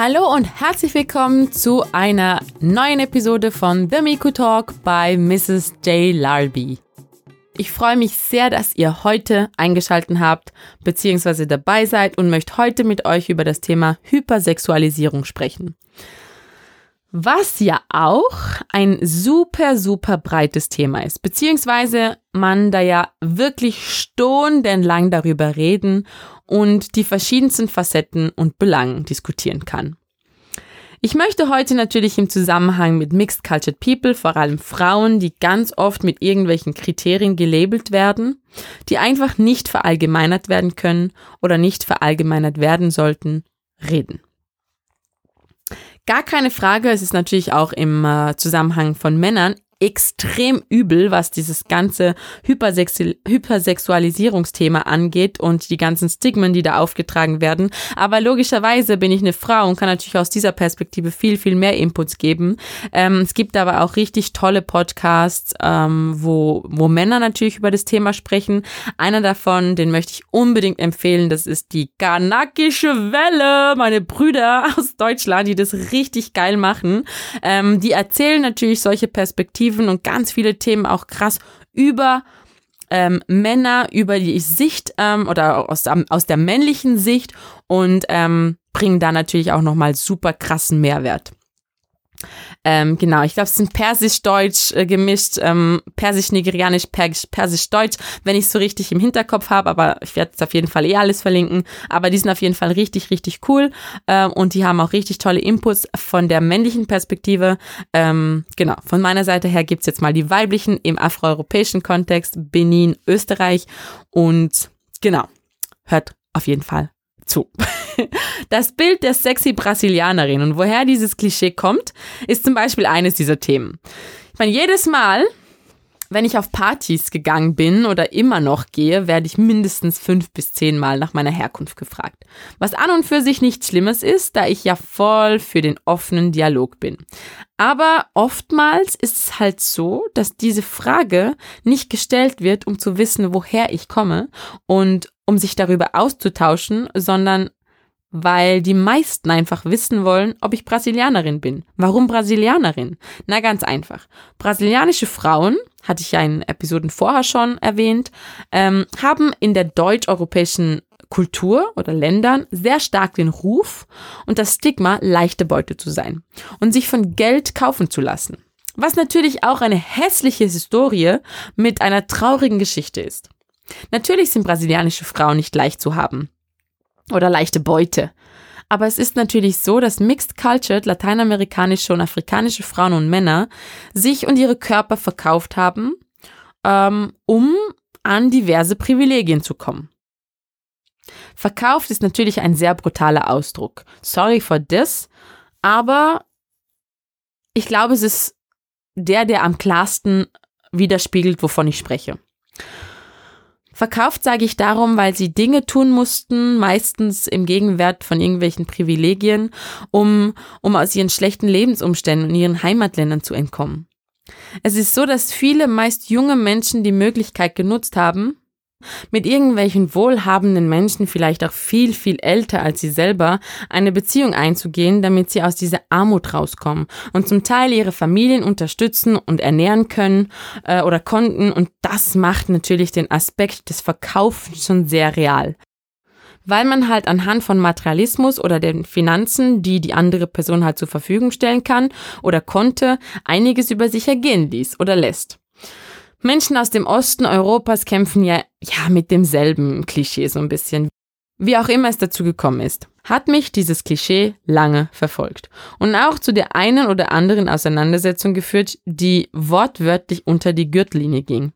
Hallo und herzlich willkommen zu einer neuen Episode von The Miku Talk bei Mrs. J. Larby. Ich freue mich sehr, dass ihr heute eingeschaltet habt bzw. dabei seid und möchte heute mit euch über das Thema Hypersexualisierung sprechen. Was ja auch ein super, super breites Thema ist, beziehungsweise man da ja wirklich stundenlang darüber reden und die verschiedensten Facetten und Belangen diskutieren kann. Ich möchte heute natürlich im Zusammenhang mit Mixed Cultured People, vor allem Frauen, die ganz oft mit irgendwelchen Kriterien gelabelt werden, die einfach nicht verallgemeinert werden können oder nicht verallgemeinert werden sollten, reden. Gar keine Frage, es ist natürlich auch im äh, Zusammenhang von Männern extrem übel, was dieses ganze Hypersexu Hypersexualisierungsthema angeht und die ganzen Stigmen, die da aufgetragen werden. Aber logischerweise bin ich eine Frau und kann natürlich aus dieser Perspektive viel, viel mehr Inputs geben. Ähm, es gibt aber auch richtig tolle Podcasts, ähm, wo, wo Männer natürlich über das Thema sprechen. Einer davon, den möchte ich unbedingt empfehlen, das ist die Kanakische Welle, meine Brüder aus Deutschland, die das richtig geil machen. Ähm, die erzählen natürlich solche Perspektiven Perspektiven und ganz viele Themen auch krass über ähm, Männer, über die Sicht ähm, oder aus, aus der männlichen Sicht und ähm, bringen da natürlich auch nochmal super krassen Mehrwert. Ähm, genau, ich glaube, es sind Persisch-Deutsch äh, gemischt, ähm, Persisch-Nigerianisch, Persisch-Deutsch, wenn ich es so richtig im Hinterkopf habe, aber ich werde es auf jeden Fall eh alles verlinken. Aber die sind auf jeden Fall richtig, richtig cool äh, und die haben auch richtig tolle Inputs von der männlichen Perspektive. Ähm, genau, von meiner Seite her gibt's jetzt mal die weiblichen im afroeuropäischen Kontext, Benin, Österreich und genau, hört auf jeden Fall zu. Das Bild der sexy Brasilianerin und woher dieses Klischee kommt, ist zum Beispiel eines dieser Themen. Ich meine, jedes Mal, wenn ich auf Partys gegangen bin oder immer noch gehe, werde ich mindestens fünf bis zehn Mal nach meiner Herkunft gefragt. Was an und für sich nichts Schlimmes ist, da ich ja voll für den offenen Dialog bin. Aber oftmals ist es halt so, dass diese Frage nicht gestellt wird, um zu wissen, woher ich komme und um sich darüber auszutauschen, sondern weil die meisten einfach wissen wollen, ob ich Brasilianerin bin. Warum Brasilianerin? Na ganz einfach. Brasilianische Frauen, hatte ich ja in Episoden vorher schon erwähnt, ähm, haben in der deutsch-europäischen Kultur oder Ländern sehr stark den Ruf und das Stigma, leichte Beute zu sein und sich von Geld kaufen zu lassen. Was natürlich auch eine hässliche Historie mit einer traurigen Geschichte ist. Natürlich sind brasilianische Frauen nicht leicht zu haben oder leichte Beute. Aber es ist natürlich so, dass mixed cultured lateinamerikanische und afrikanische Frauen und Männer sich und ihre Körper verkauft haben, ähm, um an diverse Privilegien zu kommen. Verkauft ist natürlich ein sehr brutaler Ausdruck. Sorry for this, aber ich glaube, es ist der, der am klarsten widerspiegelt, wovon ich spreche. Verkauft sage ich darum, weil sie Dinge tun mussten, meistens im Gegenwert von irgendwelchen Privilegien, um, um aus ihren schlechten Lebensumständen und ihren Heimatländern zu entkommen. Es ist so, dass viele meist junge Menschen die Möglichkeit genutzt haben, mit irgendwelchen wohlhabenden Menschen, vielleicht auch viel, viel älter als sie selber, eine Beziehung einzugehen, damit sie aus dieser Armut rauskommen und zum Teil ihre Familien unterstützen und ernähren können äh, oder konnten. Und das macht natürlich den Aspekt des Verkaufens schon sehr real. Weil man halt anhand von Materialismus oder den Finanzen, die die andere Person halt zur Verfügung stellen kann oder konnte, einiges über sich ergehen ließ oder lässt. Menschen aus dem Osten Europas kämpfen ja, ja mit demselben Klischee so ein bisschen. Wie auch immer es dazu gekommen ist, hat mich dieses Klischee lange verfolgt und auch zu der einen oder anderen Auseinandersetzung geführt, die wortwörtlich unter die Gürtellinie ging.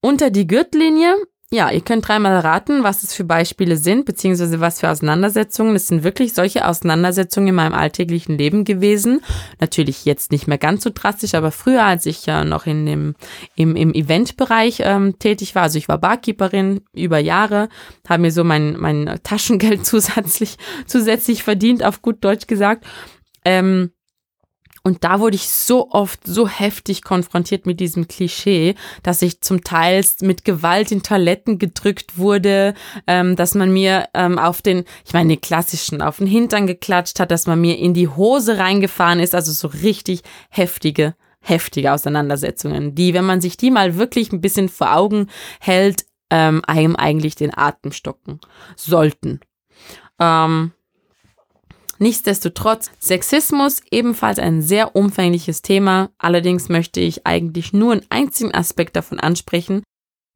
Unter die Gürtellinie ja, ihr könnt dreimal raten, was es für Beispiele sind, beziehungsweise was für Auseinandersetzungen. Es sind wirklich solche Auseinandersetzungen in meinem alltäglichen Leben gewesen. Natürlich jetzt nicht mehr ganz so drastisch, aber früher, als ich ja noch in dem, im, im Eventbereich ähm, tätig war, also ich war Barkeeperin über Jahre, habe mir so mein, mein Taschengeld zusätzlich, zusätzlich verdient, auf gut Deutsch gesagt. Ähm, Und da wurde ich so oft so heftig konfrontiert mit diesem Klischee, dass ich zum Teil mit Gewalt in Toiletten gedrückt wurde, ähm, dass man mir ähm, auf den, ich meine, den klassischen, auf den Hintern geklatscht hat, dass man mir in die Hose reingefahren ist, also so richtig heftige, heftige Auseinandersetzungen, die, wenn man sich die mal wirklich ein bisschen vor Augen hält, ähm, einem eigentlich den Atem stocken sollten. Ähm, Nichtsdestotrotz, Sexismus ebenfalls ein sehr umfängliches Thema. Allerdings möchte ich eigentlich nur einen einzigen Aspekt davon ansprechen.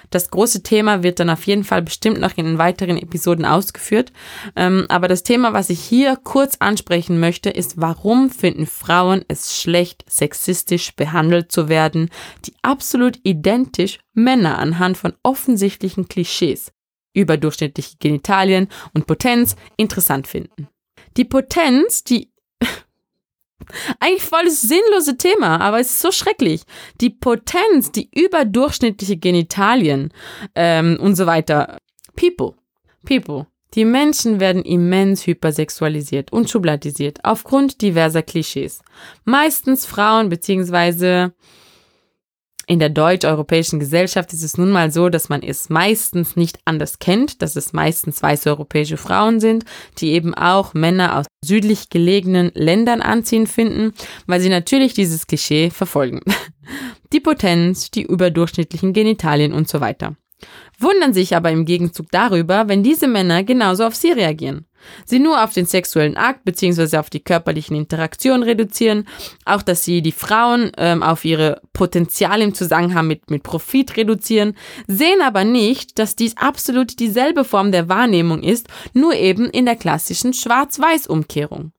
Das große Thema wird dann auf jeden Fall bestimmt noch in den weiteren Episoden ausgeführt. Ähm, aber das Thema, was ich hier kurz ansprechen möchte, ist, warum finden Frauen es schlecht, sexistisch behandelt zu werden, die absolut identisch Männer anhand von offensichtlichen Klischees überdurchschnittliche Genitalien und Potenz interessant finden. Die Potenz, die eigentlich voll das sinnlose Thema, aber es ist so schrecklich. Die Potenz, die überdurchschnittliche Genitalien ähm, und so weiter. People. People. Die Menschen werden immens hypersexualisiert und schubladisiert aufgrund diverser Klischees. Meistens Frauen beziehungsweise in der deutsch-europäischen Gesellschaft ist es nun mal so, dass man es meistens nicht anders kennt, dass es meistens weiße europäische Frauen sind, die eben auch Männer aus südlich gelegenen Ländern anziehen finden, weil sie natürlich dieses Klischee verfolgen. Die Potenz, die überdurchschnittlichen Genitalien und so weiter. Wundern sich aber im Gegenzug darüber, wenn diese Männer genauso auf sie reagieren sie nur auf den sexuellen Akt bzw. auf die körperlichen Interaktionen reduzieren, auch dass sie die Frauen ähm, auf ihre Potenziale im Zusammenhang mit, mit Profit reduzieren, sehen aber nicht, dass dies absolut dieselbe Form der Wahrnehmung ist, nur eben in der klassischen Schwarz-Weiß-Umkehrung.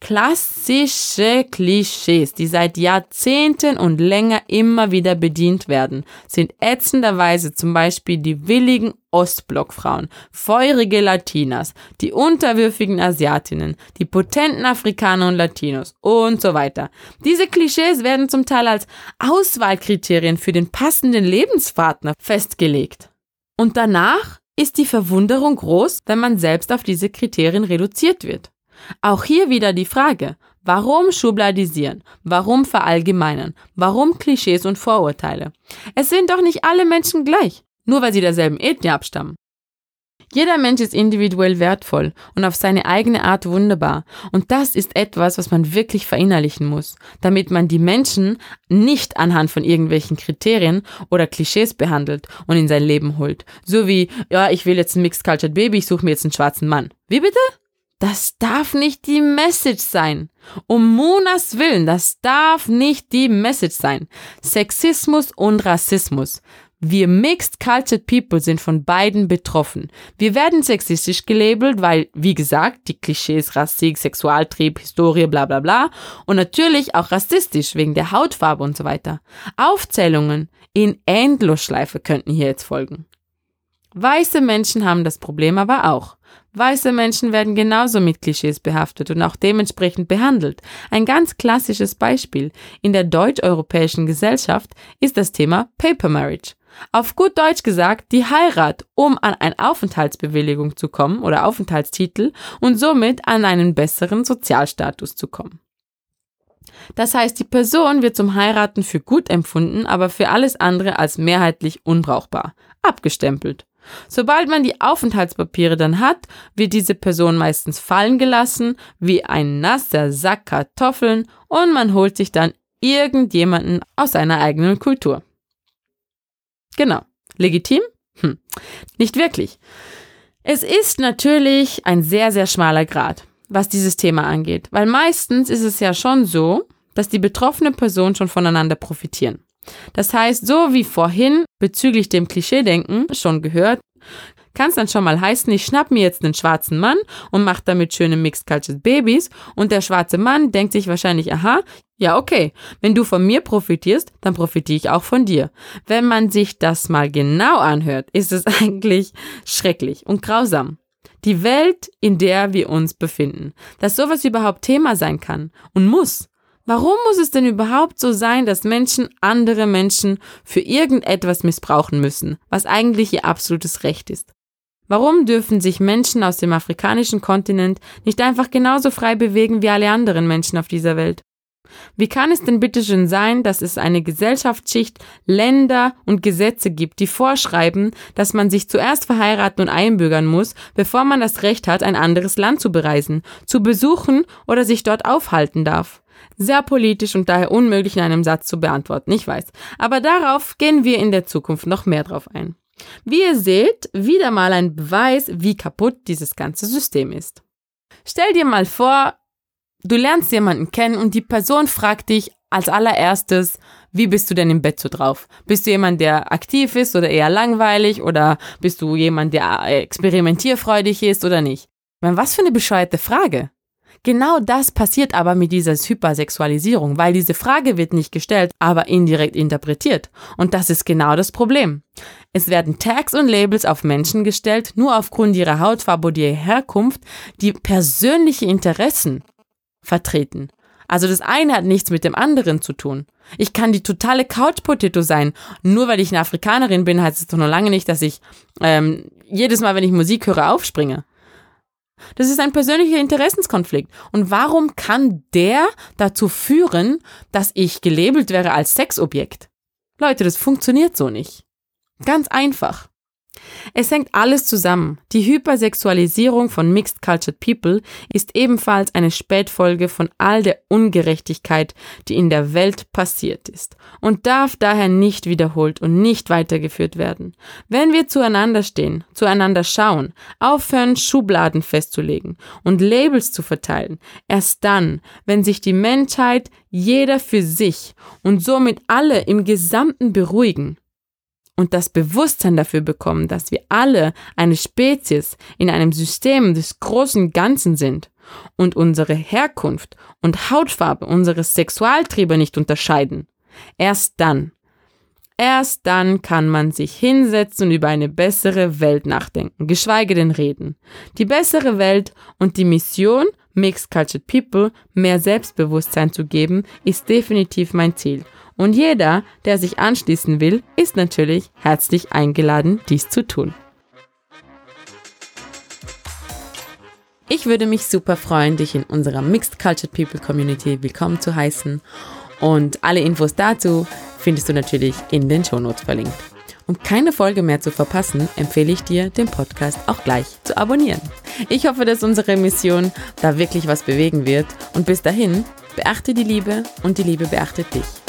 Klassische Klischees, die seit Jahrzehnten und länger immer wieder bedient werden, sind ätzenderweise zum Beispiel die willigen Ostblockfrauen, feurige Latinas, die unterwürfigen Asiatinnen, die potenten Afrikaner und Latinos und so weiter. Diese Klischees werden zum Teil als Auswahlkriterien für den passenden Lebenspartner festgelegt. Und danach ist die Verwunderung groß, wenn man selbst auf diese Kriterien reduziert wird. Auch hier wieder die Frage, warum schubladisieren? Warum verallgemeinern? Warum Klischees und Vorurteile? Es sind doch nicht alle Menschen gleich, nur weil sie derselben Ethnie abstammen. Jeder Mensch ist individuell wertvoll und auf seine eigene Art wunderbar. Und das ist etwas, was man wirklich verinnerlichen muss, damit man die Menschen nicht anhand von irgendwelchen Kriterien oder Klischees behandelt und in sein Leben holt. So wie, ja, ich will jetzt ein Mixed Cultured Baby, ich suche mir jetzt einen schwarzen Mann. Wie bitte? Das darf nicht die Message sein. Um Monas Willen, das darf nicht die Message sein. Sexismus und Rassismus. Wir Mixed Cultured People sind von beiden betroffen. Wir werden sexistisch gelabelt, weil, wie gesagt, die Klischees Rassik, Sexualtrieb, Historie, bla bla bla. Und natürlich auch rassistisch wegen der Hautfarbe und so weiter. Aufzählungen in Endlosschleife könnten hier jetzt folgen. Weiße Menschen haben das Problem aber auch. Weiße Menschen werden genauso mit Klischees behaftet und auch dementsprechend behandelt. Ein ganz klassisches Beispiel in der deutsch-europäischen Gesellschaft ist das Thema Paper Marriage. Auf gut Deutsch gesagt, die Heirat, um an eine Aufenthaltsbewilligung zu kommen oder Aufenthaltstitel und somit an einen besseren Sozialstatus zu kommen. Das heißt, die Person wird zum Heiraten für gut empfunden, aber für alles andere als mehrheitlich unbrauchbar, abgestempelt. Sobald man die Aufenthaltspapiere dann hat, wird diese Person meistens fallen gelassen, wie ein nasser Sack Kartoffeln und man holt sich dann irgendjemanden aus seiner eigenen Kultur. Genau. Legitim? Hm. Nicht wirklich. Es ist natürlich ein sehr, sehr schmaler Grad, was dieses Thema angeht, weil meistens ist es ja schon so, dass die betroffene Person schon voneinander profitieren. Das heißt, so wie vorhin bezüglich dem Klischeedenken schon gehört, kann es dann schon mal heißen, ich schnapp mir jetzt einen schwarzen Mann und mach damit schöne Mixed Cultured Babys und der schwarze Mann denkt sich wahrscheinlich, aha, ja okay, wenn du von mir profitierst, dann profitiere ich auch von dir. Wenn man sich das mal genau anhört, ist es eigentlich schrecklich und grausam. Die Welt, in der wir uns befinden, dass sowas überhaupt Thema sein kann und muss, Warum muss es denn überhaupt so sein, dass Menschen andere Menschen für irgendetwas missbrauchen müssen, was eigentlich ihr absolutes Recht ist? Warum dürfen sich Menschen aus dem afrikanischen Kontinent nicht einfach genauso frei bewegen wie alle anderen Menschen auf dieser Welt? Wie kann es denn bitte schön sein, dass es eine Gesellschaftsschicht, Länder und Gesetze gibt, die vorschreiben, dass man sich zuerst verheiraten und einbürgern muss, bevor man das Recht hat, ein anderes Land zu bereisen, zu besuchen oder sich dort aufhalten darf? Sehr politisch und daher unmöglich in einem Satz zu beantworten, ich weiß. Aber darauf gehen wir in der Zukunft noch mehr drauf ein. Wie ihr seht, wieder mal ein Beweis, wie kaputt dieses ganze System ist. Stell dir mal vor, du lernst jemanden kennen und die Person fragt dich als allererstes, wie bist du denn im Bett so drauf? Bist du jemand, der aktiv ist oder eher langweilig oder bist du jemand, der experimentierfreudig ist oder nicht? Was für eine bescheuerte Frage. Genau das passiert aber mit dieser Hypersexualisierung, weil diese Frage wird nicht gestellt, aber indirekt interpretiert. Und das ist genau das Problem. Es werden Tags und Labels auf Menschen gestellt, nur aufgrund ihrer Hautfarbe oder ihrer Herkunft, die persönliche Interessen vertreten. Also das eine hat nichts mit dem anderen zu tun. Ich kann die totale Couch-Potato sein. Nur weil ich eine Afrikanerin bin, heißt es doch noch lange nicht, dass ich ähm, jedes Mal, wenn ich Musik höre, aufspringe. Das ist ein persönlicher Interessenskonflikt. Und warum kann der dazu führen, dass ich gelabelt wäre als Sexobjekt? Leute, das funktioniert so nicht. Ganz einfach. Es hängt alles zusammen. Die Hypersexualisierung von Mixed Cultured People ist ebenfalls eine Spätfolge von all der Ungerechtigkeit, die in der Welt passiert ist und darf daher nicht wiederholt und nicht weitergeführt werden. Wenn wir zueinander stehen, zueinander schauen, aufhören, Schubladen festzulegen und Labels zu verteilen, erst dann, wenn sich die Menschheit jeder für sich und somit alle im Gesamten beruhigen, und das Bewusstsein dafür bekommen, dass wir alle eine Spezies in einem System des großen Ganzen sind und unsere Herkunft und Hautfarbe unsere Sexualtriebe nicht unterscheiden, erst dann, erst dann kann man sich hinsetzen und über eine bessere Welt nachdenken, geschweige denn reden. Die bessere Welt und die Mission, Mixed Cultured People mehr Selbstbewusstsein zu geben, ist definitiv mein Ziel. Und jeder, der sich anschließen will, ist natürlich herzlich eingeladen, dies zu tun. Ich würde mich super freuen, dich in unserer Mixed Cultured People Community willkommen zu heißen. Und alle Infos dazu findest du natürlich in den Shownotes verlinkt. Um keine Folge mehr zu verpassen, empfehle ich dir, den Podcast auch gleich zu abonnieren. Ich hoffe, dass unsere Mission da wirklich was bewegen wird. Und bis dahin, beachte die Liebe und die Liebe beachtet dich.